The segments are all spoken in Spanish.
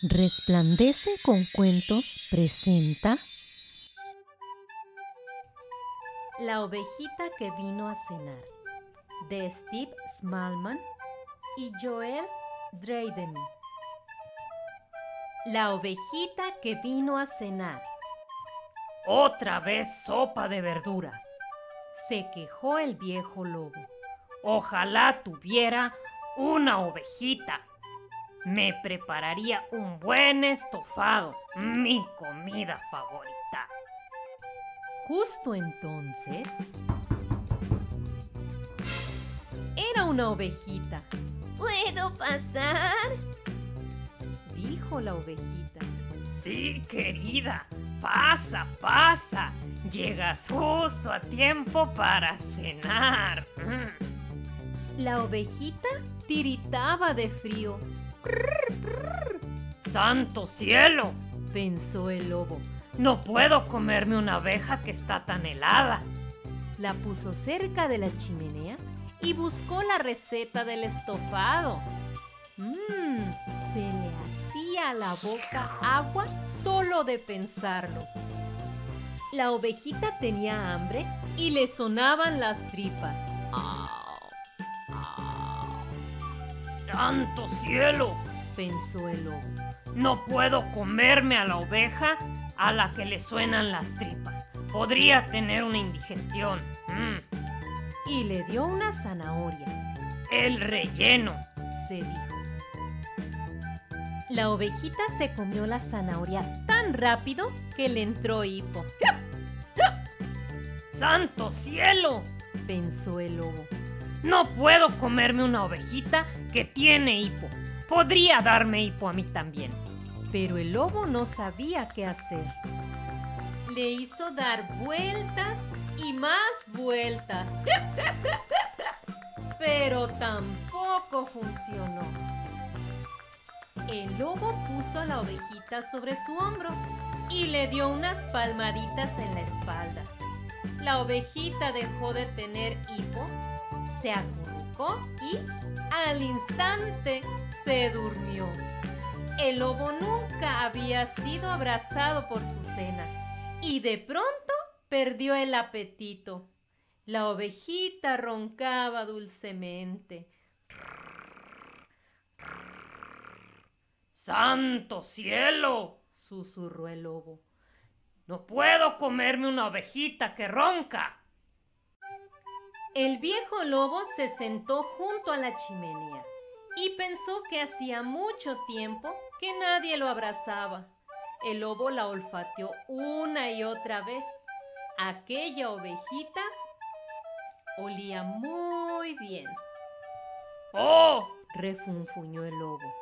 Resplandece con cuentos presenta La ovejita que vino a cenar de Steve Smallman y Joel Drayden. La ovejita que vino a cenar. Otra vez sopa de verduras, se quejó el viejo lobo. Ojalá tuviera una ovejita me prepararía un buen estofado, mi comida favorita. Justo entonces... Era una ovejita. ¿Puedo pasar? Dijo la ovejita. Sí, querida, pasa, pasa. Llegas justo a tiempo para cenar. Mm. La ovejita tiritaba de frío ¡Santo cielo! pensó el lobo. No puedo comerme una abeja que está tan helada. La puso cerca de la chimenea y buscó la receta del estofado. Mmm, se le hacía a la boca agua solo de pensarlo. La ovejita tenía hambre y le sonaban las tripas. ¡Santo cielo! pensó el lobo. No puedo comerme a la oveja a la que le suenan las tripas. Podría tener una indigestión. Mm. Y le dio una zanahoria. El relleno, se dijo. La ovejita se comió la zanahoria tan rápido que le entró hipo. ¡Santo cielo! pensó el lobo. No puedo comerme una ovejita que tiene hipo. Podría darme hipo a mí también. Pero el lobo no sabía qué hacer. Le hizo dar vueltas y más vueltas. Pero tampoco funcionó. El lobo puso a la ovejita sobre su hombro y le dio unas palmaditas en la espalda. La ovejita dejó de tener hipo se acurrucó y al instante se durmió. El lobo nunca había sido abrazado por su cena y de pronto perdió el apetito. La ovejita roncaba dulcemente. ¡Santo cielo! susurró el lobo. No puedo comerme una ovejita que ronca. El viejo lobo se sentó junto a la chimenea y pensó que hacía mucho tiempo que nadie lo abrazaba. El lobo la olfateó una y otra vez. Aquella ovejita olía muy bien. ¡Oh! refunfuñó el lobo.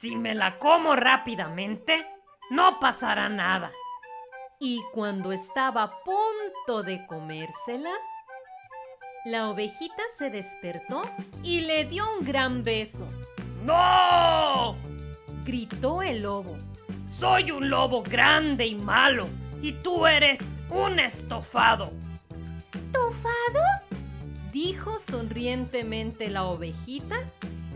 Si me la como rápidamente, no pasará nada. Y cuando estaba a punto de comérsela, la ovejita se despertó y le dio un gran beso. ¡No! gritó el lobo. Soy un lobo grande y malo y tú eres un estofado. ¿Estofado? dijo sonrientemente la ovejita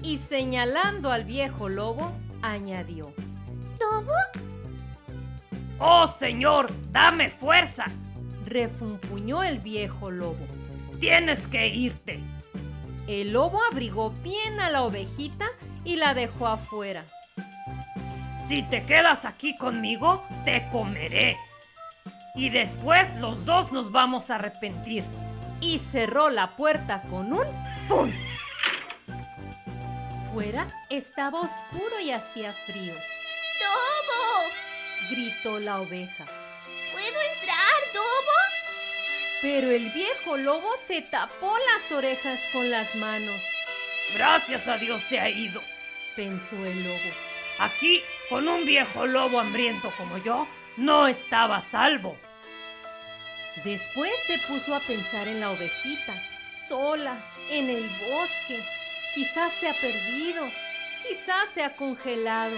y señalando al viejo lobo, añadió. ¿Lobo? ¡Oh, señor! ¡Dame fuerzas! refunfuñó el viejo lobo. Tienes que irte. El lobo abrigó bien a la ovejita y la dejó afuera. Si te quedas aquí conmigo, te comeré. Y después los dos nos vamos a arrepentir. Y cerró la puerta con un ¡pum! Fuera estaba oscuro y hacía frío. ¡Lobo! gritó la oveja. ¿Puedo? Pero el viejo lobo se tapó las orejas con las manos. Gracias a Dios se ha ido, pensó el lobo. Aquí, con un viejo lobo hambriento como yo, no estaba salvo. Después se puso a pensar en la ovejita, sola, en el bosque. Quizás se ha perdido, quizás se ha congelado,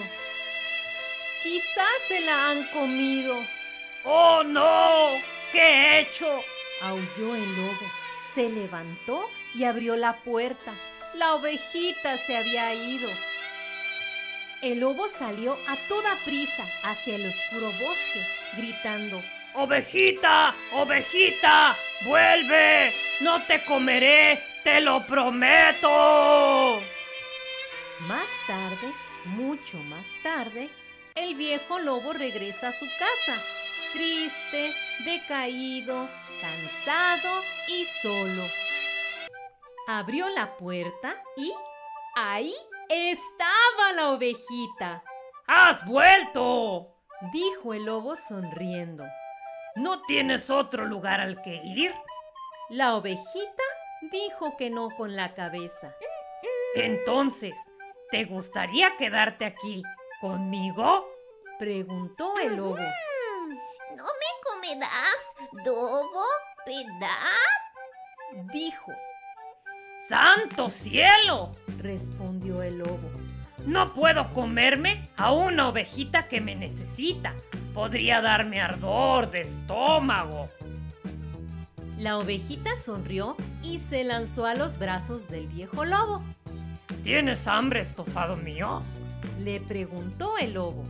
quizás se la han comido. ¡Oh, no! ¿Qué he hecho? Aulló el lobo. Se levantó y abrió la puerta. La ovejita se había ido. El lobo salió a toda prisa hacia el oscuro bosque, gritando, Ovejita, ovejita, vuelve, no te comeré, te lo prometo. Más tarde, mucho más tarde, el viejo lobo regresa a su casa, triste, decaído, cansado y solo. Abrió la puerta y ahí estaba la ovejita, ¡Has vuelto! dijo el lobo sonriendo. ¿No tienes otro lugar al que ir? La ovejita dijo que no con la cabeza. Entonces, ¿te gustaría quedarte aquí conmigo? Preguntó el lobo. ¿No me comerás, Dobo? ¿Verdad? Dijo, ¡Santo cielo! respondió el lobo. No puedo comerme a una ovejita que me necesita. Podría darme ardor de estómago. La ovejita sonrió y se lanzó a los brazos del viejo lobo. ¿Tienes hambre, estofado mío? Le preguntó el lobo.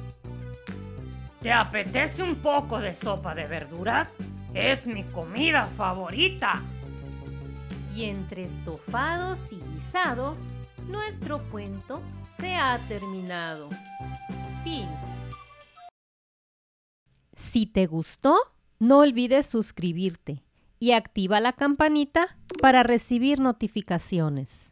¿Te apetece un poco de sopa de verduras? Es mi comida favorita. Y entre estofados y guisados, nuestro cuento se ha terminado. Fin. Si te gustó, no olvides suscribirte y activa la campanita para recibir notificaciones.